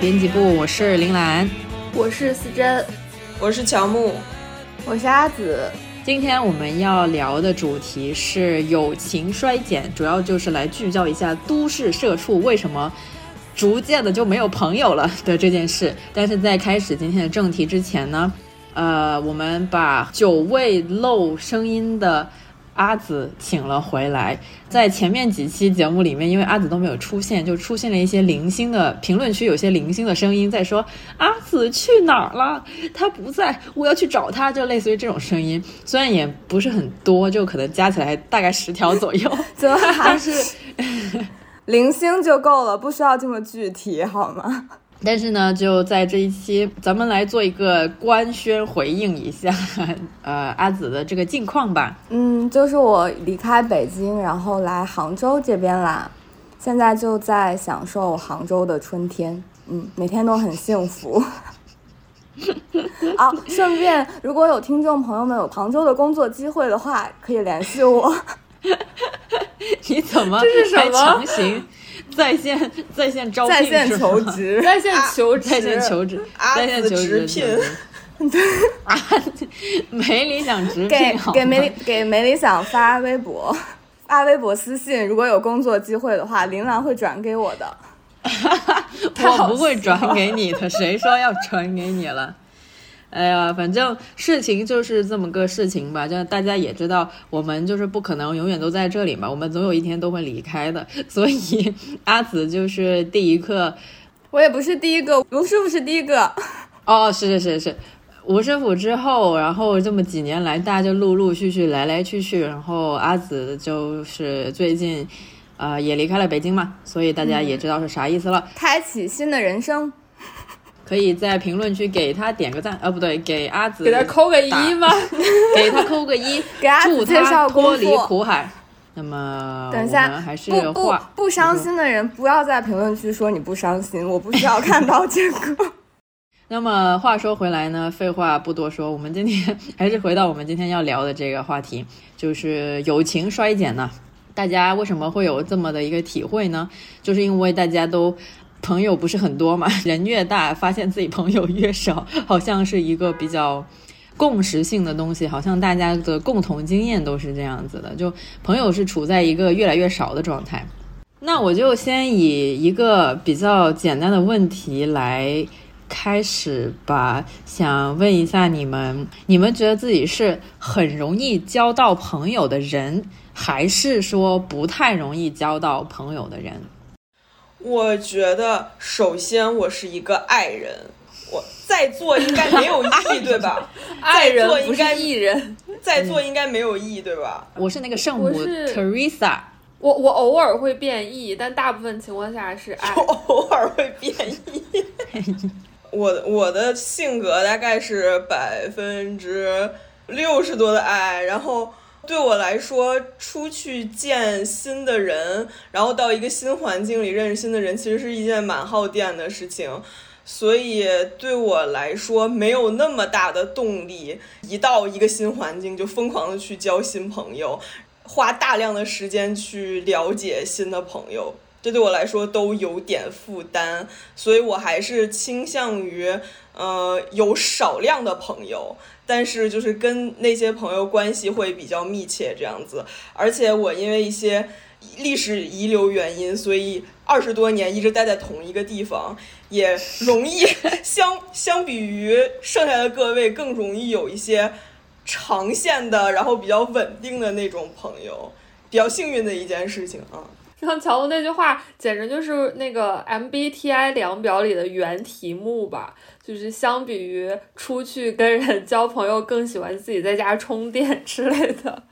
编辑部，我是林兰。我是思珍，我是乔木，我是阿紫。今天我们要聊的主题是友情衰减，主要就是来聚焦一下都市社畜为什么逐渐的就没有朋友了的这件事。但是在开始今天的正题之前呢，呃，我们把久未露声音的阿紫请了回来。在前面几期节目里面，因为阿紫都没有出现，就出现了一些零星的评论区，有些零星的声音在说阿紫去哪儿了？她不在，我要去找她，就类似于这种声音。虽然也不是很多，就可能加起来大概十条左右。怎么还是 零星就够了，不需要这么具体好吗？但是呢，就在这一期，咱们来做一个官宣回应一下，呃，阿紫的这个近况吧。嗯，就是我离开北京，然后来杭州这边啦，现在就在享受杭州的春天，嗯，每天都很幸福。啊，顺便如果有听众朋友们有杭州的工作机会的话，可以联系我。你怎么这是什么还强行在线在线招聘在线求职，在线求职，在线求职，阿在线紫求职直聘，啊，没理想直给给没给没理想发微博，发微博私信，如果有工作机会的话，琳琅会转给我的。我不会转给你的，谁说要转给你了？哎呀，反正事情就是这么个事情吧，就大家也知道，我们就是不可能永远都在这里嘛，我们总有一天都会离开的。所以阿紫就是第一个，我也不是第一个，吴师傅是第一个。哦，是是是是，吴师傅之后，然后这么几年来，大家就陆陆续续来来去去，然后阿紫就是最近，呃，也离开了北京嘛，所以大家也知道是啥意思了。开启新的人生。可以在评论区给他点个赞，呃，不对，给阿紫给他扣个一打吗？给他扣个一，给阿紫祝介绍他脱离苦海。那么等一下还是不不话不伤心的人，不要在评论区说你不伤心，我不需要看到这个。那么话说回来呢，废话不多说，我们今天还是回到我们今天要聊的这个话题，就是友情衰减呢。大家为什么会有这么的一个体会呢？就是因为大家都朋友不是很多嘛，人越大，发现自己朋友越少，好像是一个比较共识性的东西，好像大家的共同经验都是这样子的，就朋友是处在一个越来越少的状态。那我就先以一个比较简单的问题来开始吧，想问一下你们，你们觉得自己是很容易交到朋友的人，还是说不太容易交到朋友的人？我觉得，首先我是一个爱人，我在座应该没有异，对吧？爱人不是在座应该艺人。在座应该没有异，对吧？我是那个圣母 Teresa，我我偶尔会变异，但大部分情况下是爱。我偶尔会变异。我的我的性格大概是百分之六十多的爱，然后对我来说，出去见新的人，然后到一个新环境里认识新的人，其实是一件蛮耗电的事情。所以对我来说，没有那么大的动力，一到一个新环境就疯狂的去交新朋友，花大量的时间去了解新的朋友。这对我来说都有点负担，所以我还是倾向于，呃，有少量的朋友，但是就是跟那些朋友关系会比较密切这样子。而且我因为一些历史遗留原因，所以二十多年一直待在同一个地方，也容易相相比于剩下的各位更容易有一些长线的，然后比较稳定的那种朋友，比较幸运的一件事情啊。像乔布那句话，简直就是那个 MBTI 量表里的原题目吧。就是相比于出去跟人交朋友，更喜欢自己在家充电 之类的。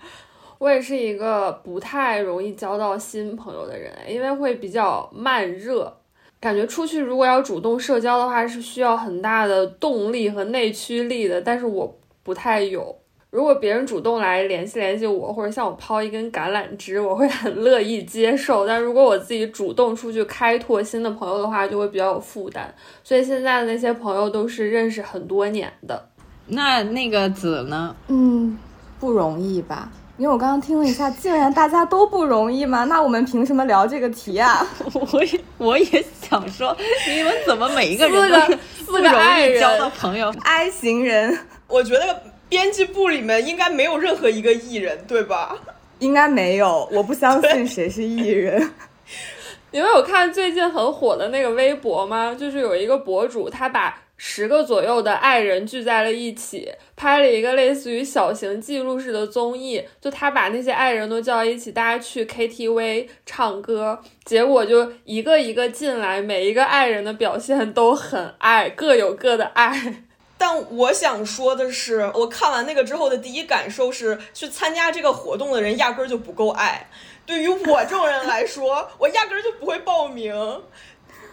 我也是一个不太容易交到新朋友的人，因为会比较慢热。感觉出去如果要主动社交的话，是需要很大的动力和内驱力的，但是我不太有。如果别人主动来联系联系我，或者向我抛一根橄榄枝，我会很乐意接受。但如果我自己主动出去开拓新的朋友的话，就会比较有负担。所以现在的那些朋友都是认识很多年的。那那个子呢？嗯，不容易吧？因为我刚刚听了一下，竟然大家都不容易吗？那我们凭什么聊这个题啊？我也我也想说，你们怎么每一个人都是 不四个容爱人易交到朋友？I 型人 我觉得编辑部里面应该没有任何一个艺人，对吧？应该没有，我不相信谁是艺人。你们有看最近很火的那个微博吗？就是有一个博主，他把十个左右的爱人聚在了一起，拍了一个类似于小型记录式的综艺。就他把那些爱人都叫一起，大家去 KTV 唱歌，结果就一个一个进来，每一个爱人的表现都很爱，各有各的爱。但我想说的是，我看完那个之后的第一感受是，去参加这个活动的人压根儿就不够爱。对于我这种人来说，我压根儿就不会报名，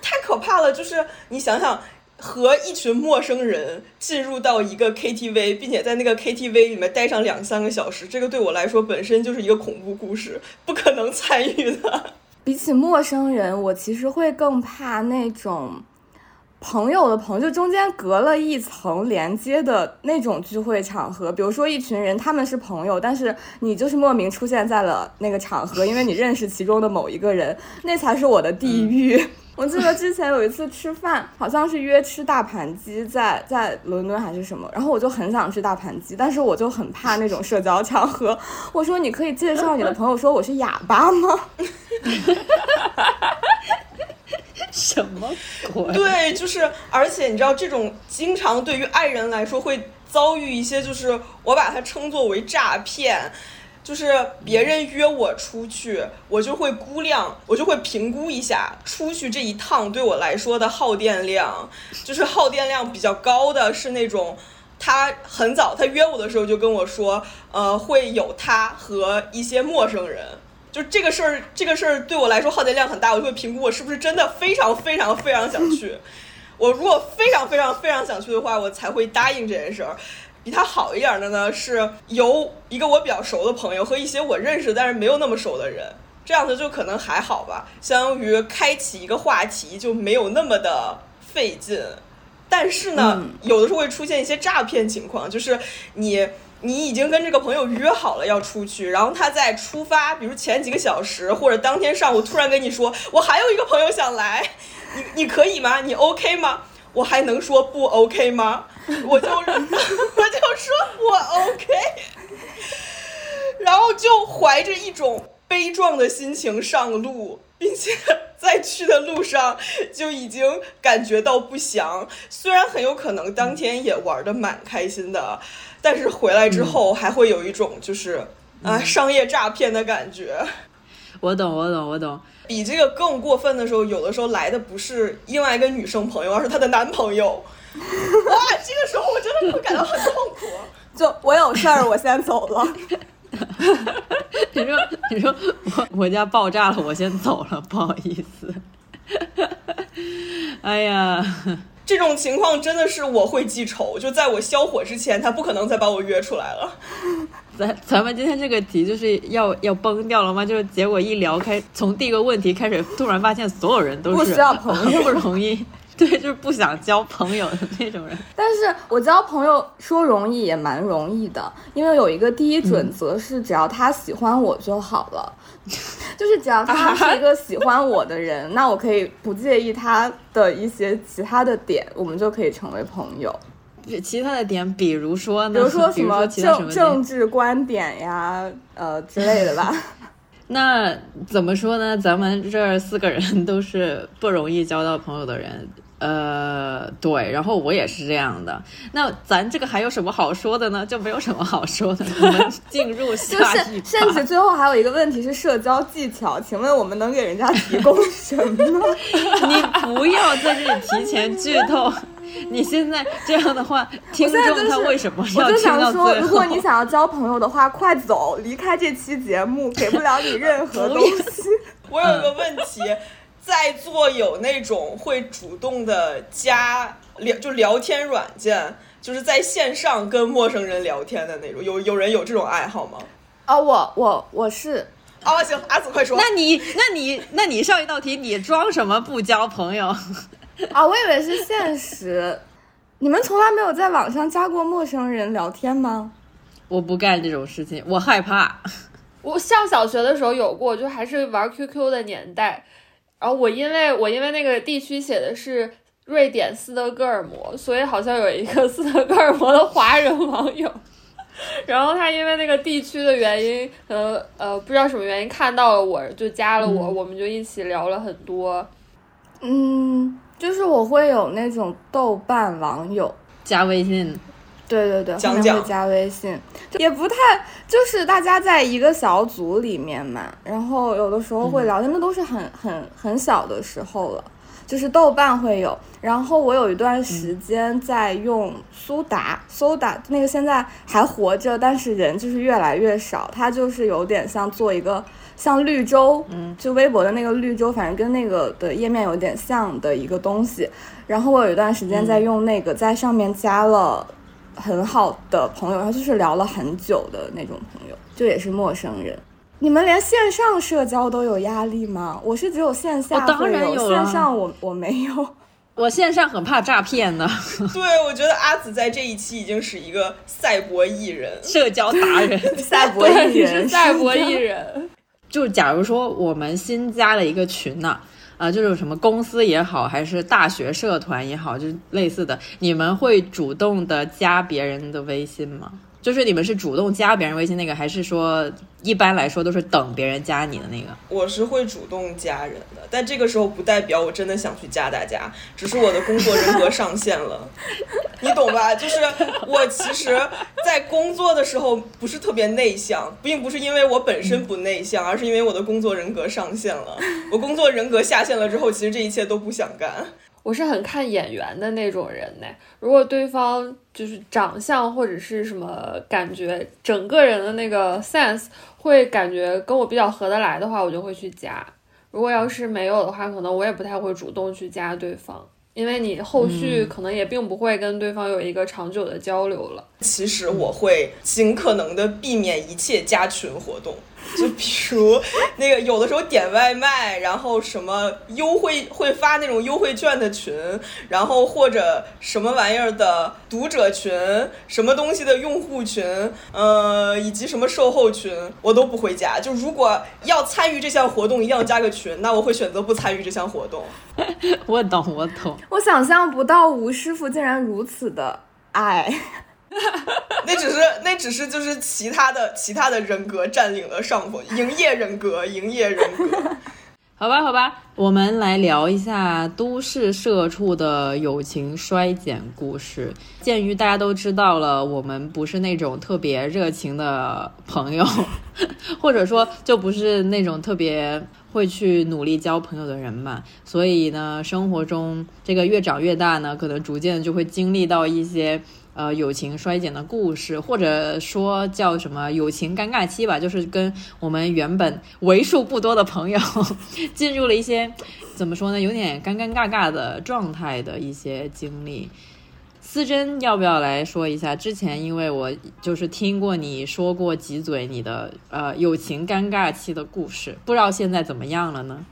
太可怕了。就是你想想，和一群陌生人进入到一个 KTV，并且在那个 KTV 里面待上两三个小时，这个对我来说本身就是一个恐怖故事，不可能参与的。比起陌生人，我其实会更怕那种朋友的朋友，就中间隔了一层连接的那种聚会场合。比如说一群人，他们是朋友，但是你就是莫名出现在了那个场合，因为你认识其中的某一个人，那才是我的地狱。我记得之前有一次吃饭，好像是约吃大盘鸡，在在伦敦还是什么，然后我就很想吃大盘鸡，但是我就很怕那种社交场合。我说你可以介绍你的朋友说我是哑巴吗？什么鬼？对，就是，而且你知道，这种经常对于爱人来说会遭遇一些，就是我把它称作为诈骗，就是别人约我出去，我就会估量，我就会评估一下出去这一趟对我来说的耗电量，就是耗电量比较高的是那种。他很早，他约我的时候就跟我说，呃，会有他和一些陌生人，就这个事儿，这个事儿对我来说耗电量很大，我就会评估我是不是真的非常非常非常想去。我如果非常非常非常想去的话，我才会答应这件事儿。比他好一点的呢，是由一个我比较熟的朋友和一些我认识但是没有那么熟的人，这样子就可能还好吧，相当于开启一个话题就没有那么的费劲。但是呢，嗯有的时候会出现一些诈骗情况，就是你你已经跟这个朋友约好了要出去，然后他在出发，比如前几个小时或者当天上午突然跟你说，我还有一个朋友想来，你你可以吗？你 OK 吗？我还能说不 OK 吗？我就 我就说我 OK，然后就怀着一种悲壮的心情上路，并且在去的路上就已经感觉到不祥。虽然很有可能当天也玩的蛮开心的，但是回来之后还会有一种就是啊商业诈骗的感觉。我懂，我懂，我懂。比这个更过分的时候，有的时候来的不是另外一个女生朋友，而是她的男朋友。哇，这个时候我真的会感到很痛苦。就我有事儿，我先走了。你说，你说我我家爆炸了，我先走了，不好意思。哎呀，这种情况真的是我会记仇，就在我消火之前，他不可能再把我约出来了。咱咱们今天这个题就是要要崩掉了吗？就是结果一聊开，从第一个问题开始，突然发现所有人都是不需要朋友不容易，对，就是不想交朋友的那种人。但是我交朋友说容易也蛮容易的，因为有一个第一准则是，只要他喜欢我就好了。就是只要 他是一个喜欢我的人，那我可以不介意他的一些其他的点，我们就可以成为朋友。其他的点，比如说呢？比如说什么政政治观点呀，呃之类的吧。那怎么说呢？咱们这四个人都是不容易交到朋友的人，呃，对，然后我也是这样的。那咱这个还有什么好说的呢？就没有什么好说的。我们 进入就下一是，甚至趴。最后还有一个问题是社交技巧，请问我们能给人家提供什么？你不要在这里提前剧透。你现在这样的话，听众他为什么我就要听到想说，最后？如果你想要交朋友的话，快走，离开这期节目，给不了你任何 东西。我有一个问题，在座有那种会主动的加聊就聊天软件，就是在线上跟陌生人聊天的那种，有有人有这种爱好吗？啊，我我我是啊，行，阿紫快说。那你那你那你上一道题你装什么不交朋友？啊，我以为是现实。你们从来没有在网上加过陌生人聊天吗？我不干这种事情，我害怕。我上小学的时候有过，就还是玩 QQ 的年代。然后我因为我因为那个地区写的是瑞典斯德哥尔摩，所以好像有一个 斯德哥尔摩的华人网友。然后他因为那个地区的原因，呃呃，不知道什么原因看到了我就加了我，我们就一起聊了很多。嗯。就是我会有那种豆瓣网友加微信，对对对，后面会加微信，也不太就是大家在一个小组里面嘛，然后有的时候会聊天，那都是很很很小的时候了。就是豆瓣会有，然后我有一段时间在用苏打，苏打那个现在还活着，但是人就是越来越少，它就是有点像做一个。像绿洲，嗯，就微博的那个绿洲，反正跟那个的页面有点像的一个东西。然后我有一段时间在用那个，在上面加了很好的朋友，然后就是聊了很久的那种朋友，就也是陌生人。你们连线上社交都有压力吗？我是只有线下我当然有，线上我我没有。我线上很怕诈骗的。对，我觉得阿紫在这一期已经是一个赛博艺人，社交达人，赛博艺人，赛博艺人。就假如说我们新加了一个群呢，啊，啊就是什么公司也好，还是大学社团也好，就类似的，你们会主动的加别人的微信吗？就是你们是主动加别人微信那个，还是说一般来说都是等别人加你的那个？我是会主动加人的，但这个时候不代表我真的想去加大家，只是我的工作人格上线了，你懂吧？就是我其实，在工作的时候不是特别内向，并不是因为我本身不内向，而是因为我的工作人格上线了。我工作人格下线了之后，其实这一切都不想干。我是很看眼缘的那种人呢。如果对方就是长相或者是什么感觉，整个人的那个 sense 会感觉跟我比较合得来的话，我就会去加。如果要是没有的话，可能我也不太会主动去加对方，因为你后续可能也并不会跟对方有一个长久的交流了。其实我会尽可能的避免一切加群活动。就比如那个有的时候点外卖，然后什么优惠会发那种优惠券的群，然后或者什么玩意儿的读者群，什么东西的用户群，呃，以及什么售后群，我都不会加。就如果要参与这项活动，一定要加个群，那我会选择不参与这项活动。我懂，我懂。我想象不到吴师傅竟然如此的爱。那只是那只是就是其他的其他的人格占领了上风，营业人格，营业人格。好吧，好吧，我们来聊一下都市社畜的友情衰减故事。鉴于大家都知道了，我们不是那种特别热情的朋友，或者说就不是那种特别会去努力交朋友的人嘛，所以呢，生活中这个越长越大呢，可能逐渐就会经历到一些。呃，友情衰减的故事，或者说叫什么友情尴尬期吧，就是跟我们原本为数不多的朋友 进入了一些怎么说呢，有点尴尴尬尬的状态的一些经历。思珍要不要来说一下？之前因为我就是听过你说过几嘴你的呃友情尴尬期的故事，不知道现在怎么样了呢？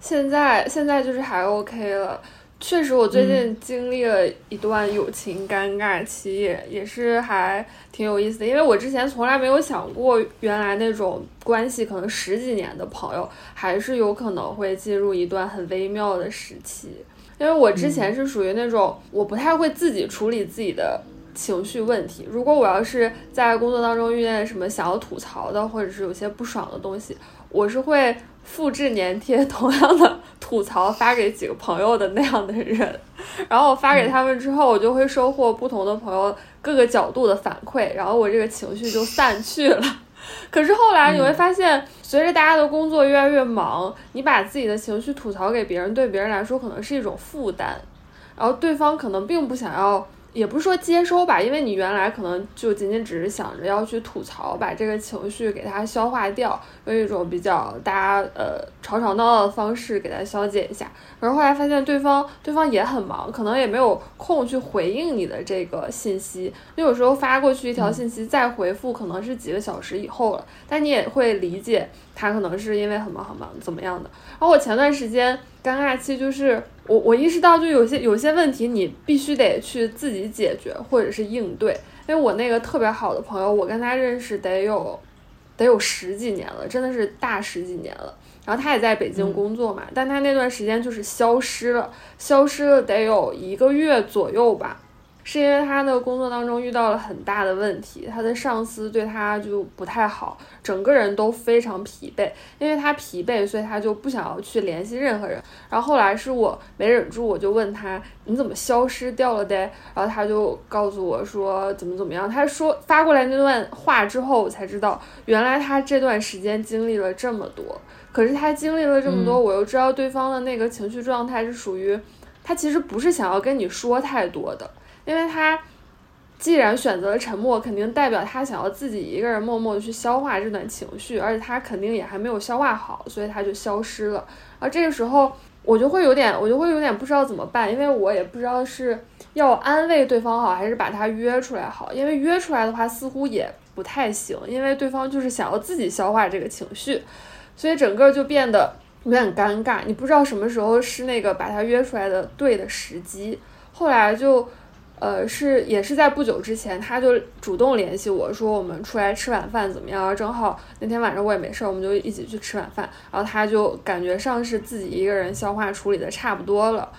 现在现在就是还 OK 了。确实，我最近经历了一段友情尴尬期，也是还挺有意思的。因为我之前从来没有想过，原来那种关系可能十几年的朋友，还是有可能会进入一段很微妙的时期。因为我之前是属于那种我不太会自己处理自己的情绪问题。如果我要是在工作当中遇见什么想要吐槽的，或者是有些不爽的东西，我是会。复制粘贴同样的吐槽发给几个朋友的那样的人，然后我发给他们之后，我就会收获不同的朋友各个角度的反馈，然后我这个情绪就散去了。可是后来你会发现，随着大家的工作越来越忙，你把自己的情绪吐槽给别人，对别人来说可能是一种负担，然后对方可能并不想要也不是说接收吧，因为你原来可能就仅仅只是想着要去吐槽，把这个情绪给它消化掉，用一种比较大家呃吵吵闹闹的方式给它消解一下。可是后来发现对方对方也很忙，可能也没有空去回应你的这个信息。你有时候发过去一条信息再回复，可能是几个小时以后了，但你也会理解他可能是因为很忙很忙怎么样的。然后我前段时间尴尬期就是我我意识到就有些有些问题你必须得去自己解决或者是应对。因为我那个特别好的朋友，我跟他认识得有得有十几年了，真的是大十几年了。然后他也在北京工作嘛，但他那段时间就是消失了，消失了得有一个月左右吧。是因为他的工作当中遇到了很大的问题，他的上司对他就不太好，整个人都非常疲惫。因为他疲惫，所以他就不想要去联系任何人。然后后来是我没忍住，我就问他：“你怎么消失掉了的？”然后他就告诉我说：“怎么怎么样？”他说发过来那段话之后，我才知道原来他这段时间经历了这么多。可是他经历了这么多，我又知道对方的那个情绪状态是属于他其实不是想要跟你说太多的。因为他既然选择了沉默，肯定代表他想要自己一个人默默的去消化这段情绪，而且他肯定也还没有消化好，所以他就消失了。而这个时候，我就会有点，我就会有点不知道怎么办，因为我也不知道是要安慰对方好，还是把他约出来好。因为约出来的话，似乎也不太行，因为对方就是想要自己消化这个情绪，所以整个就变得有点尴尬。你不知道什么时候是那个把他约出来的对的时机。后来就。呃，是也是在不久之前，他就主动联系我说我们出来吃晚饭怎么样？正好那天晚上我也没事儿，我们就一起去吃晚饭。然后他就感觉上是自己一个人消化处理的差不多了，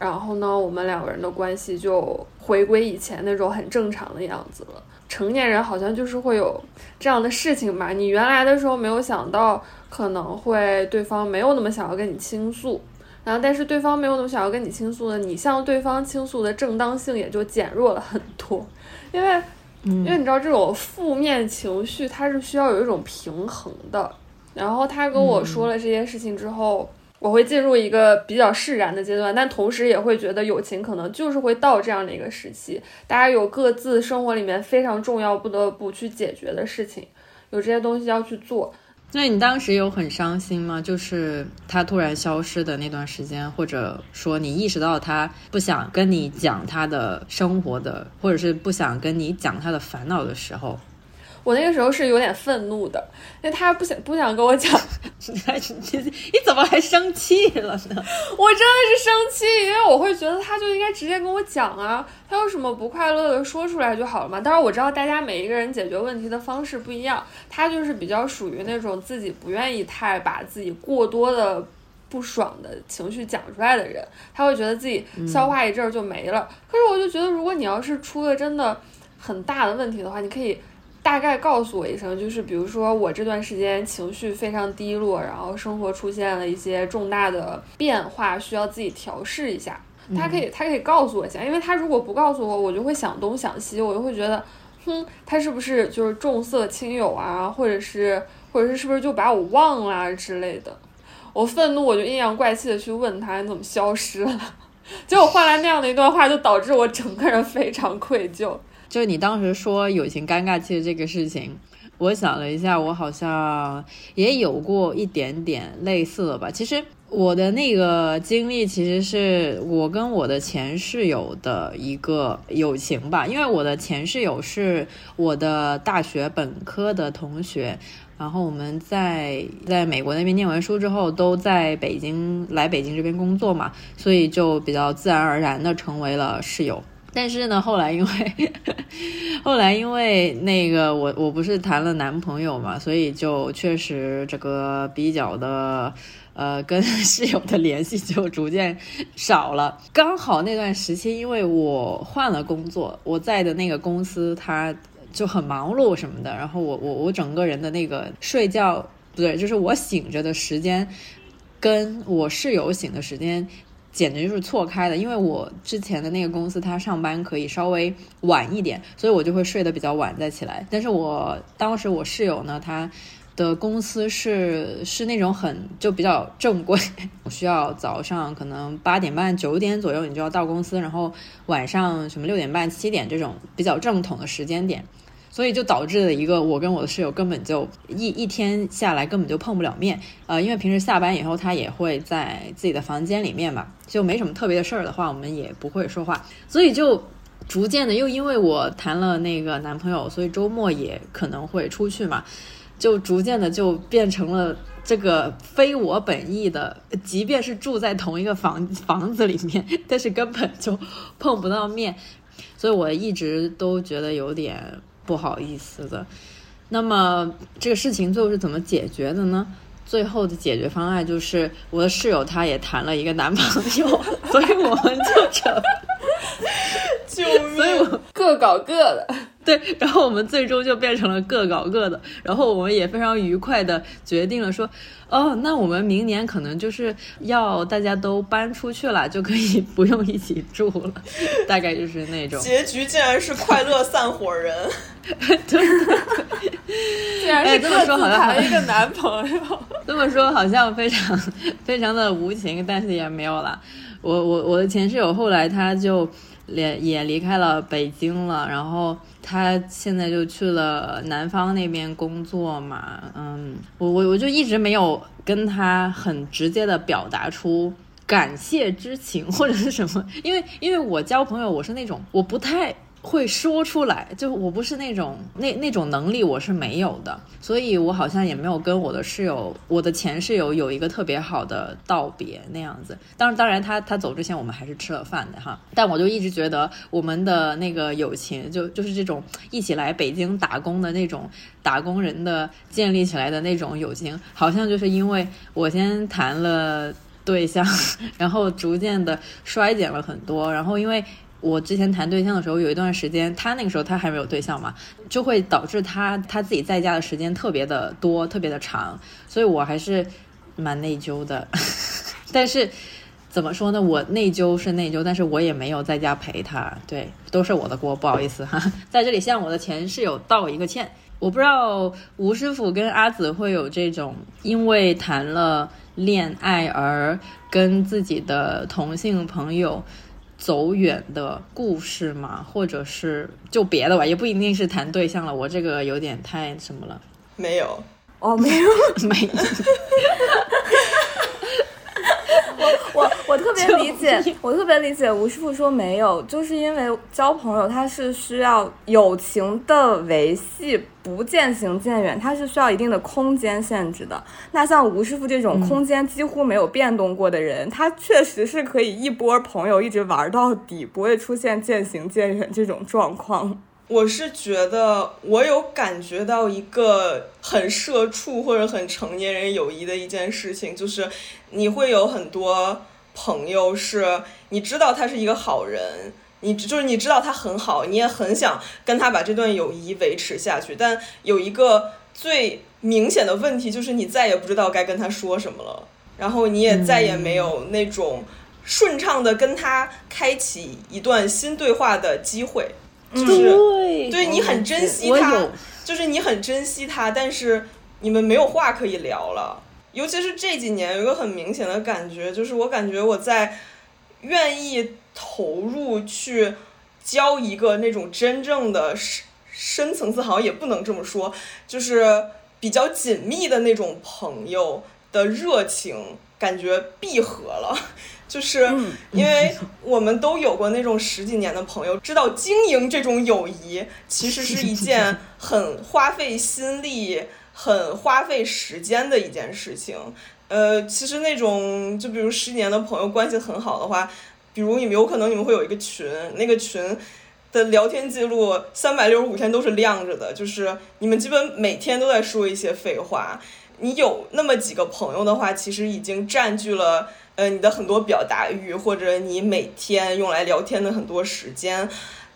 然后呢，我们两个人的关系就回归以前那种很正常的样子了。成年人好像就是会有这样的事情吧？你原来的时候没有想到，可能会对方没有那么想要跟你倾诉。然后，但是对方没有那么想要跟你倾诉呢，你向对方倾诉的正当性也就减弱了很多，因为，因为你知道这种负面情绪它是需要有一种平衡的。然后他跟我说了这些事情之后，我会进入一个比较释然的阶段，但同时也会觉得友情可能就是会到这样的一个时期，大家有各自生活里面非常重要、不得不去解决的事情，有这些东西要去做。那你当时有很伤心吗？就是他突然消失的那段时间，或者说你意识到他不想跟你讲他的生活的，或者是不想跟你讲他的烦恼的时候。我那个时候是有点愤怒的，因为他不想不想跟我讲，你你怎么还生气了呢？我真的是生气，因为我会觉得他就应该直接跟我讲啊，他有什么不快乐的说出来就好了嘛。当然我知道大家每一个人解决问题的方式不一样，他就是比较属于那种自己不愿意太把自己过多的不爽的情绪讲出来的人，他会觉得自己消化一阵儿就没了。可是我就觉得，如果你要是出了真的很大的问题的话，你可以。大概告诉我一声，就是比如说我这段时间情绪非常低落，然后生活出现了一些重大的变化，需要自己调试一下。他可以，他可以告诉我一下，因为他如果不告诉我，我就会想东想西，我就会觉得，哼，他是不是就是重色轻友啊，或者是，或者是是不是就把我忘了之类的。我愤怒，我就阴阳怪气的去问他，你怎么消失了？结果换来那样的一段话，就导致我整个人非常愧疚。就你当时说友情尴尬期的这个事情，我想了一下，我好像也有过一点点类似的吧。其实我的那个经历，其实是我跟我的前室友的一个友情吧。因为我的前室友是我的大学本科的同学，然后我们在在美国那边念完书之后，都在北京来北京这边工作嘛，所以就比较自然而然的成为了室友。但是呢，后来因为 后来因为那个我我不是谈了男朋友嘛，所以就确实这个比较的呃跟 室友的联系就逐渐少了。刚好那段时期，因为我换了工作，我在的那个公司他就很忙碌什么的，然后我我我整个人的那个睡觉不对，就是我醒着的时间跟我室友醒的时间。简直就是错开的，因为我之前的那个公司，他上班可以稍微晚一点，所以我就会睡得比较晚再起来。但是我当时我室友呢，他的公司是是那种很就比较正规，我需要早上可能八点半九点左右你就要到公司，然后晚上什么六点半七点这种比较正统的时间点。所以就导致了一个，我跟我的室友根本就一一天下来根本就碰不了面，呃，因为平时下班以后他也会在自己的房间里面嘛，就没什么特别的事儿的话，我们也不会说话，所以就逐渐的又因为我谈了那个男朋友，所以周末也可能会出去嘛，就逐渐的就变成了这个非我本意的，即便是住在同一个房房子里面，但是根本就碰不到面，所以我一直都觉得有点。不好意思的，那么这个事情最后是怎么解决的呢？最后的解决方案就是我的室友她也谈了一个男朋友，所以我们就成，救命，各搞各的。对，然后我们最终就变成了各搞各的，然后我们也非常愉快的决定了说，哦，那我们明年可能就是要大家都搬出去了，就可以 不用一起住了，大概就是那种。结局竟然是快乐散伙人，对，竟然是这么说好像谈了一个男朋友，这么说好像非常非常的无情，但是也没有了。我我我的前室友后来他就。也也离开了北京了，然后他现在就去了南方那边工作嘛，嗯，我我我就一直没有跟他很直接的表达出感谢之情或者是什么，因为因为我交朋友我是那种我不太。会说出来，就我不是那种那那种能力我是没有的，所以我好像也没有跟我的室友，我的前室友有一个特别好的道别那样子。当然，当然他他走之前我们还是吃了饭的哈。但我就一直觉得我们的那个友情，就就是这种一起来北京打工的那种打工人的建立起来的那种友情，好像就是因为我先谈了对象，然后逐渐的衰减了很多，然后因为。我之前谈对象的时候，有一段时间，他那个时候他还没有对象嘛，就会导致他他自己在家的时间特别的多，特别的长，所以我还是蛮内疚的。但是怎么说呢，我内疚是内疚，但是我也没有在家陪他，对，都是我的锅，不好意思哈，在这里向我的前室友道一个歉。我不知道吴师傅跟阿紫会有这种因为谈了恋爱而跟自己的同性朋友。走远的故事嘛，或者是就别的吧，也不一定是谈对象了。我这个有点太什么了。没有哦，没有，没。我我我特别理解，我特别理解吴师傅说没有，就是因为交朋友他是需要友情的维系，不渐行渐远，它是需要一定的空间限制的。那像吴师傅这种空间几乎没有变动过的人，他确实是可以一波朋友一直玩到底，不会出现渐行渐远这种状况。我是觉得，我有感觉到一个很社畜或者很成年人友谊的一件事情，就是你会有很多朋友，是你知道他是一个好人，你就是你知道他很好，你也很想跟他把这段友谊维持下去，但有一个最明显的问题，就是你再也不知道该跟他说什么了，然后你也再也没有那种顺畅的跟他开启一段新对话的机会。就是对你很珍惜他，就是你很珍惜他，但是你们没有话可以聊了。尤其是这几年，有一个很明显的感觉，就是我感觉我在愿意投入去交一个那种真正的深深层次，好像也不能这么说，就是比较紧密的那种朋友的热情，感觉闭合了。就是因为我们都有过那种十几年的朋友，知道经营这种友谊其实是一件很花费心力、很花费时间的一件事情。呃，其实那种就比如十年的朋友关系很好的话，比如你们有可能你们会有一个群，那个群的聊天记录三百六十五天都是亮着的，就是你们基本每天都在说一些废话。你有那么几个朋友的话，其实已经占据了。呃，你的很多表达欲，或者你每天用来聊天的很多时间，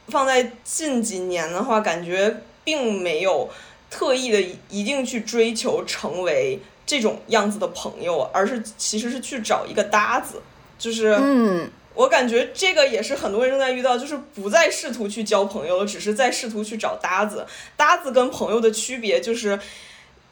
放在近几年的话，感觉并没有特意的一定去追求成为这种样子的朋友，而是其实是去找一个搭子。就是，嗯，我感觉这个也是很多人正在遇到，就是不再试图去交朋友了，只是在试图去找搭子。搭子跟朋友的区别就是。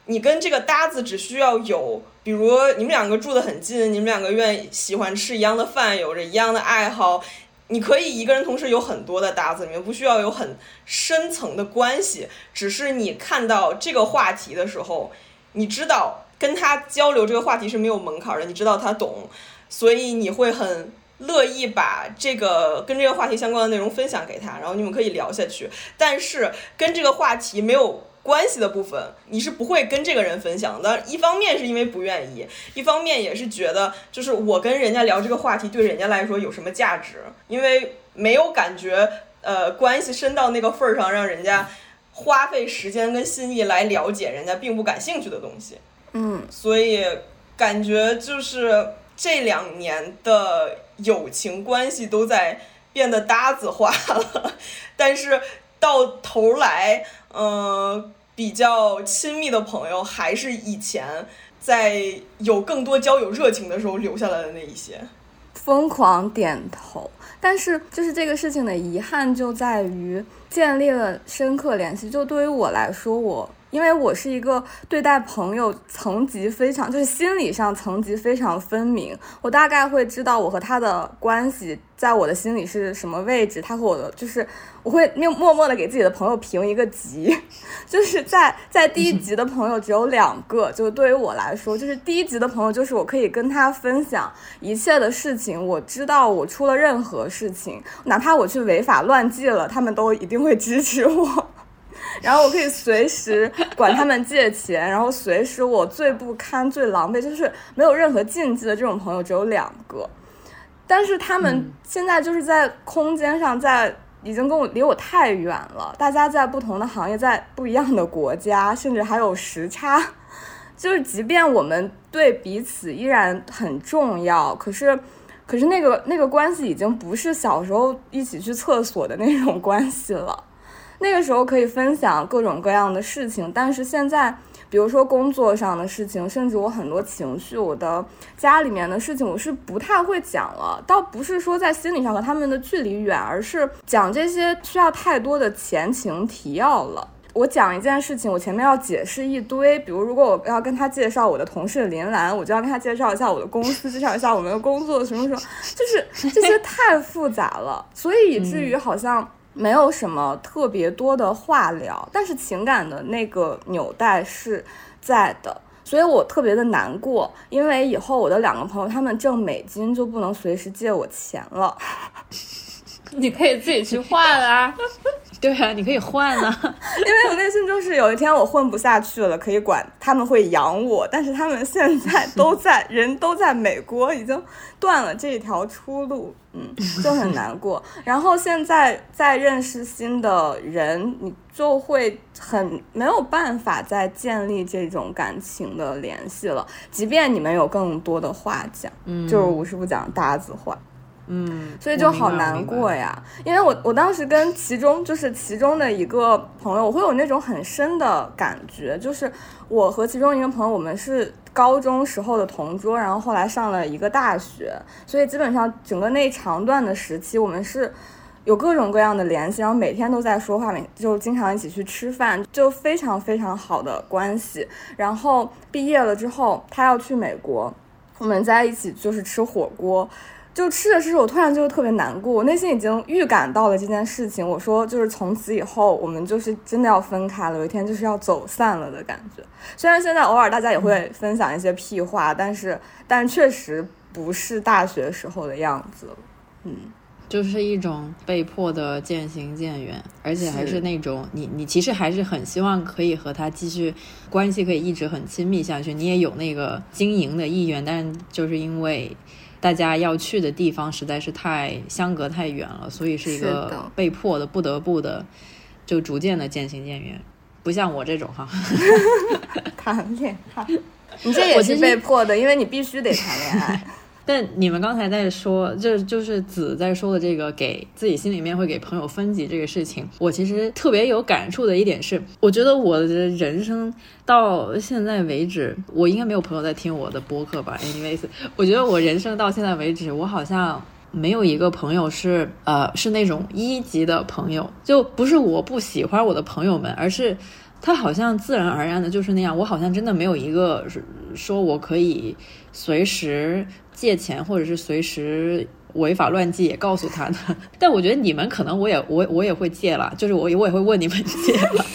你跟这个搭子只需要有，比如你们两个住得很近，你们两个愿意喜欢吃一样的饭，有着一样的爱好，你可以一个人同时有很多的搭子，你们不需要有很深层的关系，只是你看到这个话题的时候，你知道跟他交流这个话题是没有门槛的，你知道他懂，所以你会很乐意把这个跟这个话题相关的内容分享给他，然后你们可以聊下去。但是跟这个话题没有。关系的部分，你是不会跟这个人分享的。一方面是因为不愿意，一方面也是觉得，就是我跟人家聊这个话题，对人家来说有什么价值？因为没有感觉，呃，关系深到那个份儿上，让人家花费时间跟心意来了解人家并不感兴趣的东西。嗯，所以感觉就是这两年的友情关系都在变得搭子化了，但是到头来，嗯。比较亲密的朋友，还是以前在有更多交友热情的时候留下来的那一些，疯狂点头。但是，就是这个事情的遗憾就在于建立了深刻联系。就对于我来说，我。因为我是一个对待朋友层级非常，就是心理上层级非常分明。我大概会知道我和他的关系在我的心里是什么位置。他和我的就是我会默默默的给自己的朋友评一个级，就是在在第一级的朋友只有两个。就是对于我来说，就是第一级的朋友就是我可以跟他分享一切的事情。我知道我出了任何事情，哪怕我去违法乱纪了，他们都一定会支持我。然后我可以随时管他们借钱，然后随时我最不堪、最狼狈，就是没有任何禁忌的这种朋友只有两个，但是他们现在就是在空间上，在已经跟我离我太远了，大家在不同的行业，在不一样的国家，甚至还有时差，就是即便我们对彼此依然很重要，可是，可是那个那个关系已经不是小时候一起去厕所的那种关系了。那个时候可以分享各种各样的事情，但是现在，比如说工作上的事情，甚至我很多情绪，我的家里面的事情，我是不太会讲了。倒不是说在心理上和他们的距离远，而是讲这些需要太多的前情提要了。我讲一件事情，我前面要解释一堆，比如如果我要跟他介绍我的同事林兰，我就要跟他介绍一下我的公司，介绍一下我们的工作什么什么，就是这些太复杂了，所以以至于好像。没有什么特别多的话聊，但是情感的那个纽带是在的，所以我特别的难过，因为以后我的两个朋友他们挣美金就不能随时借我钱了。你可以自己去换啊。对啊，你可以换啊，因为我内心就是有一天我混不下去了，可以管他们会养我，但是他们现在都在人都在美国，已经断了这条出路，嗯，就很难过。然后现在再认识新的人，你就会很没有办法再建立这种感情的联系了，即便你们有更多的话讲，嗯，就是无师傅讲搭子话。嗯，所以就好难过呀，因为我我当时跟其中就是其中的一个朋友，我会有那种很深的感觉，就是我和其中一个朋友，我们是高中时候的同桌，然后后来上了一个大学，所以基本上整个那长段的时期，我们是有各种各样的联系，然后每天都在说话，每就经常一起去吃饭，就非常非常好的关系。然后毕业了之后，他要去美国，我们在一起就是吃火锅。就吃着吃着，我突然就特别难过，我内心已经预感到了这件事情。我说，就是从此以后，我们就是真的要分开了，有一天就是要走散了的感觉。虽然现在偶尔大家也会分享一些屁话，但是，但确实不是大学时候的样子了。嗯，就是一种被迫的渐行渐远，而且还是那种你你其实还是很希望可以和他继续关系可以一直很亲密下去，你也有那个经营的意愿，但就是因为。大家要去的地方实在是太相隔太远了，所以是一个被迫的、不得不的，就逐渐的渐行渐远。不像我这种哈，谈恋爱，你这也是被迫的，因为你必须得谈恋爱。但你们刚才在说，就就是子在说的这个，给自己心里面会给朋友分级这个事情，我其实特别有感触的一点是，我觉得我的人生到现在为止，我应该没有朋友在听我的播客吧？Anyways，我觉得我人生到现在为止，我好像没有一个朋友是呃是那种一级的朋友，就不是我不喜欢我的朋友们，而是。他好像自然而然的就是那样。我好像真的没有一个说我可以随时借钱，或者是随时违法乱纪也告诉他的。但我觉得你们可能我也我我也会借了，就是我我也会问你们借了。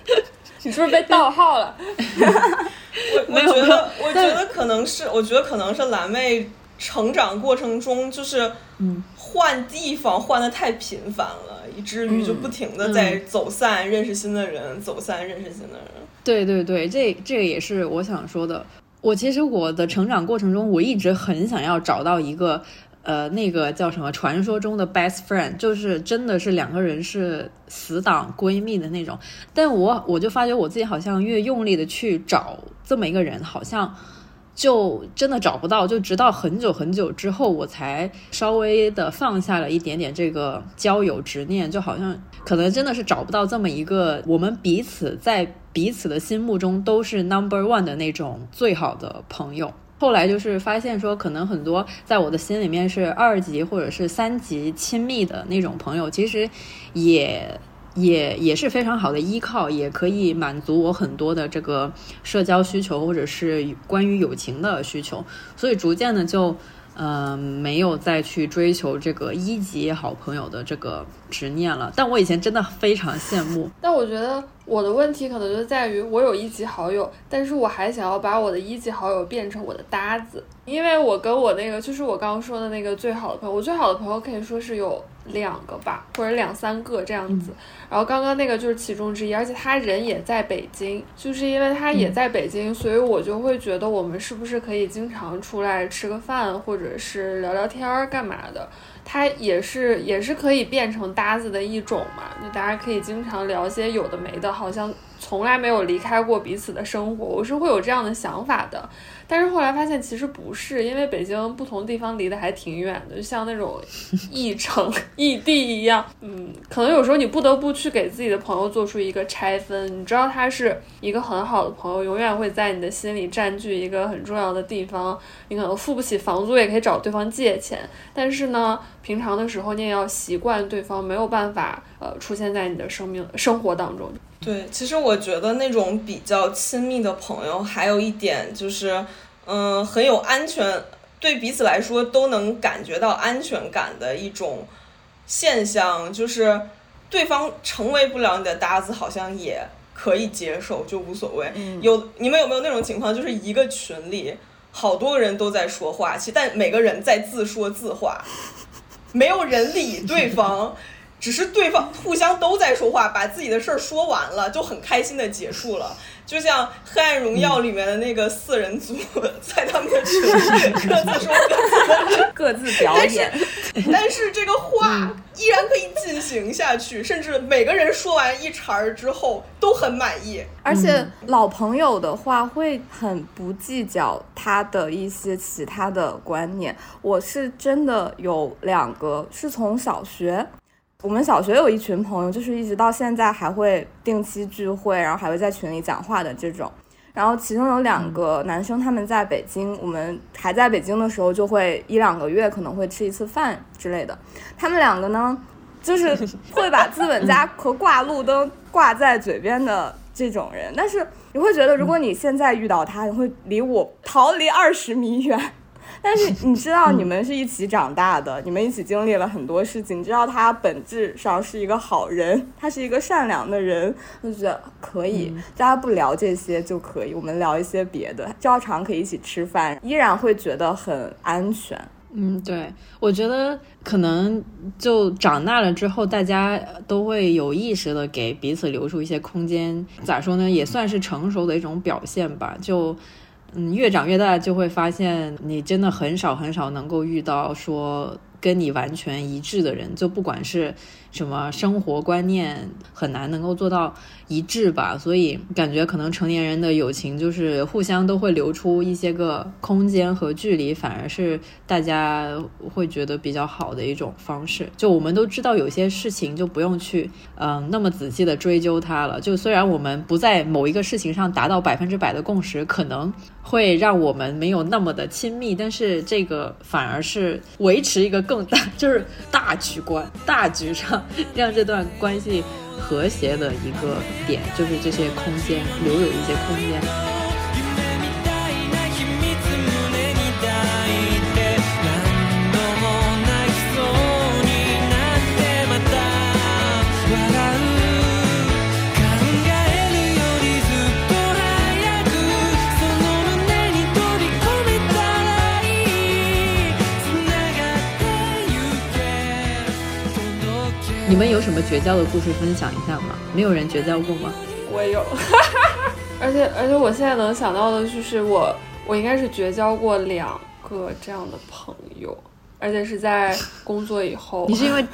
你是不是被盗号了？我我觉得我觉得可能是，我觉得可能是蓝妹成长过程中就是嗯。换地方换的太频繁了，以至于就不停的在走散，认识新的人，走散，认识新的人。对对对，这这个也是我想说的。我其实我的成长过程中，我一直很想要找到一个，呃，那个叫什么传说中的 best friend，就是真的是两个人是死党闺蜜的那种。但我我就发觉我自己好像越用力的去找这么一个人，好像。就真的找不到，就直到很久很久之后，我才稍微的放下了一点点这个交友执念，就好像可能真的是找不到这么一个我们彼此在彼此的心目中都是 number one 的那种最好的朋友。后来就是发现说，可能很多在我的心里面是二级或者是三级亲密的那种朋友，其实也。也也是非常好的依靠，也可以满足我很多的这个社交需求，或者是关于友情的需求，所以逐渐的就，呃，没有再去追求这个一级好朋友的这个执念了。但我以前真的非常羡慕。但我觉得我的问题可能就在于，我有一级好友，但是我还想要把我的一级好友变成我的搭子，因为我跟我那个就是我刚刚说的那个最好的朋友，我最好的朋友可以说是有。两个吧，或者两三个这样子，然后刚刚那个就是其中之一，而且他人也在北京，就是因为他也在北京，所以我就会觉得我们是不是可以经常出来吃个饭，或者是聊聊天儿干嘛的？它也是也是可以变成搭子的一种嘛，就大家可以经常聊些有的没的，好像从来没有离开过彼此的生活，我是会有这样的想法的。但是后来发现其实不是，因为北京不同地方离得还挺远的，就像那种异城 异地一样。嗯，可能有时候你不得不去给自己的朋友做出一个拆分。你知道他是一个很好的朋友，永远会在你的心里占据一个很重要的地方。你可能付不起房租，也可以找对方借钱。但是呢，平常的时候你也要习惯对方没有办法呃出现在你的生命生活当中。对，其实我觉得那种比较亲密的朋友，还有一点就是，嗯，很有安全，对彼此来说都能感觉到安全感的一种现象，就是对方成为不了你的搭子，好像也可以接受，就无所谓。有你们有没有那种情况，就是一个群里好多人都在说话，其但每个人在自说自话，没有人理对方。只是对方互相都在说话，把自己的事儿说完了，就很开心的结束了。就像《黑暗荣耀》里面的那个四人组，在他们的群里各自说各自 各自表演，但是这个话依然可以进行下去，甚至每个人说完一茬儿之后都很满意。而且老朋友的话会很不计较他的一些其他的观念。我是真的有两个是从小学。我们小学有一群朋友，就是一直到现在还会定期聚会，然后还会在群里讲话的这种。然后其中有两个男生，他们在北京，我们还在北京的时候，就会一两个月可能会吃一次饭之类的。他们两个呢，就是 会把资本家和挂路灯挂在嘴边的这种人。但是你会觉得，如果你现在遇到他，你会离我逃离二十米远。但是你知道，你们是一起长大的，你们一起经历了很多事情。你知道他本质上是一个好人，他是一个善良的人，就觉得可以。大家不聊这些就可以，我们聊一些别的，照常可以一起吃饭，依然会觉得很安全。嗯，对，我觉得可能就长大了之后，大家都会有意识的给彼此留出一些空间。咋说呢？也算是成熟的一种表现吧。就。嗯，越长越大，就会发现你真的很少很少能够遇到说跟你完全一致的人，就不管是。什么生活观念很难能够做到一致吧，所以感觉可能成年人的友情就是互相都会留出一些个空间和距离，反而是大家会觉得比较好的一种方式。就我们都知道有些事情就不用去嗯那么仔细的追究它了。就虽然我们不在某一个事情上达到百分之百的共识，可能会让我们没有那么的亲密，但是这个反而是维持一个更大，就是大局观、大局上 让这段关系和谐的一个点，就是这些空间留有一些空间。你们有什么绝交的故事分享一下吗？没有人绝交过吗？我有，而且而且我现在能想到的就是我我应该是绝交过两个这样的朋友，而且是在工作以后。你是因为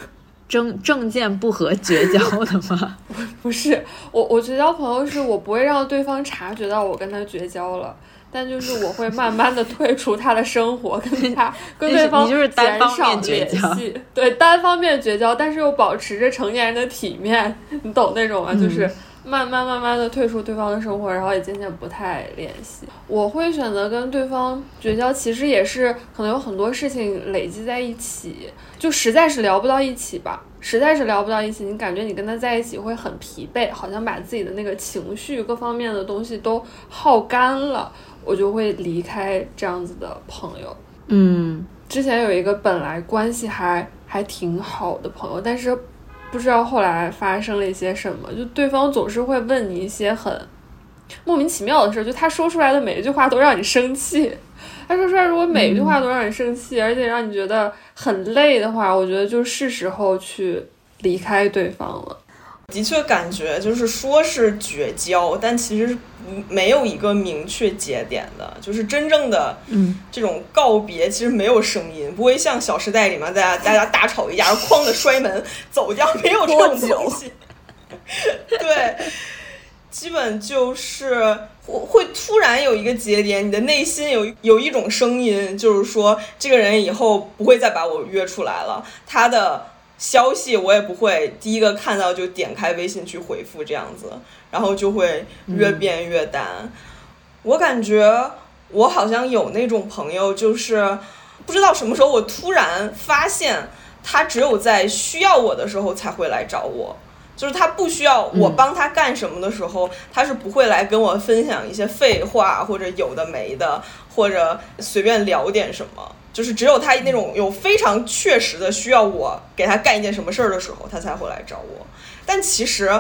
证证件不合绝交的吗？不不是，我我绝交朋友是我不会让对方察觉到我跟他绝交了。但就是我会慢慢的退出他的生活，跟 他跟对方减少联系，对单方面绝交，但是又保持着成年人的体面，你懂那种吗？就是慢慢慢慢的退出对方的生活，然后也渐渐不太联系。我会选择跟对方绝交，其实也是可能有很多事情累积在一起，就实在是聊不到一起吧，实在是聊不到一起，你感觉你跟他在一起会很疲惫，好像把自己的那个情绪各方面的东西都耗干了。我就会离开这样子的朋友。嗯，之前有一个本来关系还还挺好的朋友，但是不知道后来发生了一些什么，就对方总是会问你一些很莫名其妙的事，就他说出来的每一句话都让你生气。他说出来如果每一句话都让你生气，而且让你觉得很累的话，我觉得就是时候去离开对方了。的确，感觉就是说是绝交，但其实没有一个明确节点的，就是真正的嗯这种告别，其实没有声音，不会像《小时代》里面大家大家大吵一架，哐的摔门走掉，没有这种东西。对，基本就是会会突然有一个节点，你的内心有有一种声音，就是说这个人以后不会再把我约出来了，他的。消息我也不会第一个看到就点开微信去回复这样子，然后就会越变越淡。我感觉我好像有那种朋友，就是不知道什么时候我突然发现他只有在需要我的时候才会来找我，就是他不需要我帮他干什么的时候，他是不会来跟我分享一些废话或者有的没的，或者随便聊点什么。就是只有他那种有非常确实的需要我给他干一件什么事儿的时候，他才会来找我。但其实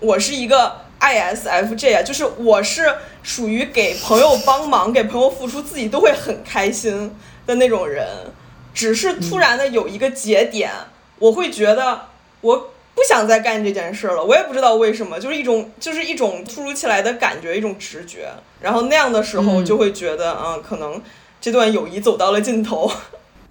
我是一个 ISFJ 啊，就是我是属于给朋友帮忙、给朋友付出，自己都会很开心的那种人。只是突然的有一个节点，我会觉得我不想再干这件事了。我也不知道为什么，就是一种就是一种突如其来的感觉，一种直觉。然后那样的时候就会觉得，嗯，可能。这段友谊走到了尽头。